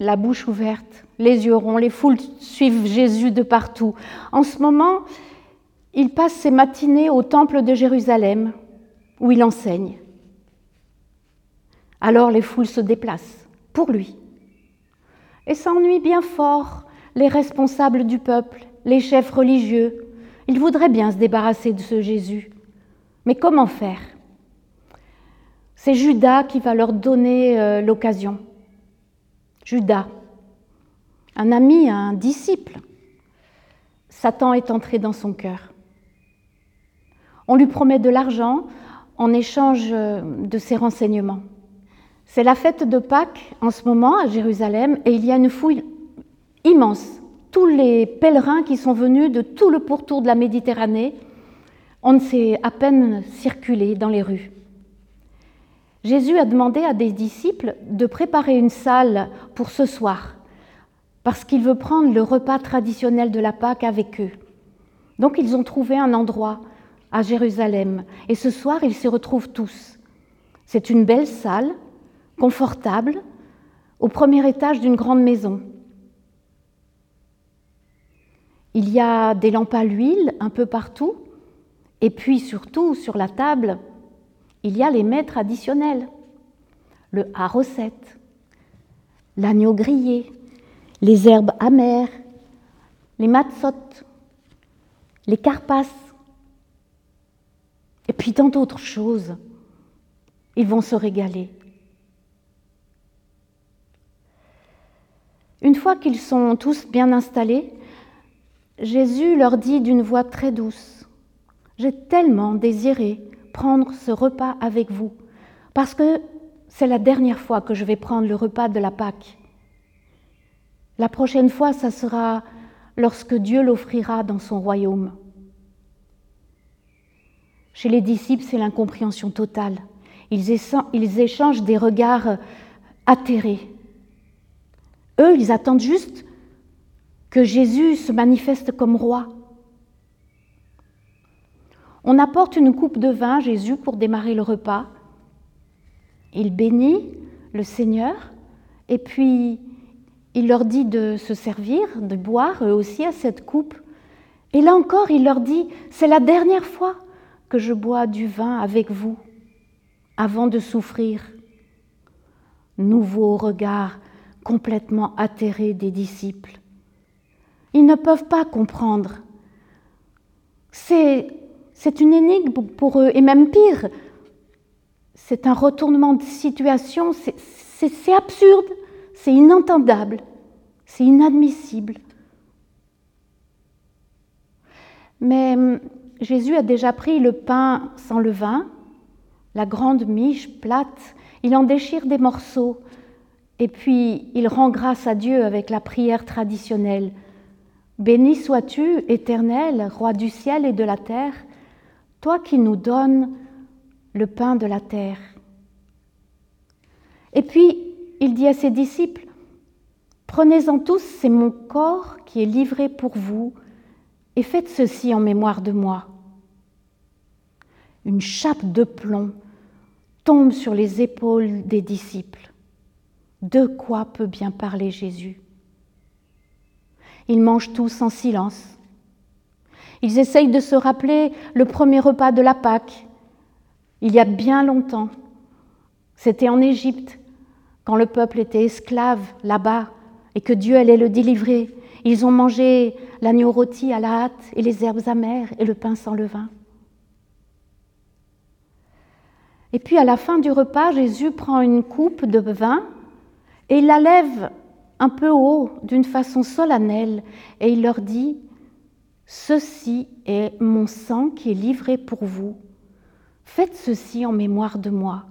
la bouche ouverte, les yeux ronds, les foules suivent Jésus de partout. En ce moment, il passe ses matinées au temple de Jérusalem, où il enseigne. Alors les foules se déplacent pour lui. Et s'ennuient bien fort les responsables du peuple, les chefs religieux. Ils voudraient bien se débarrasser de ce Jésus. Mais comment faire? C'est Judas qui va leur donner euh, l'occasion. Judas, un ami, un disciple. Satan est entré dans son cœur. On lui promet de l'argent en échange euh, de ses renseignements. C'est la fête de Pâques en ce moment à Jérusalem et il y a une fouille immense. Tous les pèlerins qui sont venus de tout le pourtour de la Méditerranée, on ne sait à peine circuler dans les rues. Jésus a demandé à des disciples de préparer une salle pour ce soir, parce qu'il veut prendre le repas traditionnel de la Pâque avec eux. Donc ils ont trouvé un endroit à Jérusalem, et ce soir ils s'y retrouvent tous. C'est une belle salle confortable, au premier étage d'une grande maison. Il y a des lampes à l'huile un peu partout, et puis surtout sur la table, il y a les mets traditionnels, le recette, l'agneau grillé, les herbes amères, les matzottes, les carpasses, et puis tant d'autres choses. Ils vont se régaler. Une fois qu'ils sont tous bien installés, Jésus leur dit d'une voix très douce, J'ai tellement désiré prendre ce repas avec vous, parce que c'est la dernière fois que je vais prendre le repas de la Pâque. La prochaine fois, ça sera lorsque Dieu l'offrira dans son royaume. Chez les disciples, c'est l'incompréhension totale. Ils échangent des regards atterrés. Eux, ils attendent juste que Jésus se manifeste comme roi. On apporte une coupe de vin à Jésus pour démarrer le repas. Il bénit le Seigneur et puis il leur dit de se servir, de boire eux aussi à cette coupe. Et là encore, il leur dit, c'est la dernière fois que je bois du vin avec vous avant de souffrir. Nouveau regard complètement atterrés des disciples. Ils ne peuvent pas comprendre. C'est, c'est une énigme pour eux, et même pire, c'est un retournement de situation, c'est, absurde, c'est inentendable, c'est inadmissible. Mais hum, Jésus a déjà pris le pain sans levain, la grande miche plate, il en déchire des morceaux, et puis il rend grâce à Dieu avec la prière traditionnelle. Béni sois-tu, éternel, roi du ciel et de la terre, toi qui nous donnes le pain de la terre. Et puis il dit à ses disciples, Prenez-en tous, c'est mon corps qui est livré pour vous, et faites ceci en mémoire de moi. Une chape de plomb tombe sur les épaules des disciples. De quoi peut bien parler Jésus? Ils mangent tous en silence. Ils essayent de se rappeler le premier repas de la Pâque, il y a bien longtemps. C'était en Égypte, quand le peuple était esclave là-bas et que Dieu allait le délivrer. Ils ont mangé l'agneau rôti à la hâte et les herbes amères et le pain sans levain. Et puis à la fin du repas, Jésus prend une coupe de vin et il la lève un peu haut d'une façon solennelle et il leur dit, Ceci est mon sang qui est livré pour vous. Faites ceci en mémoire de moi.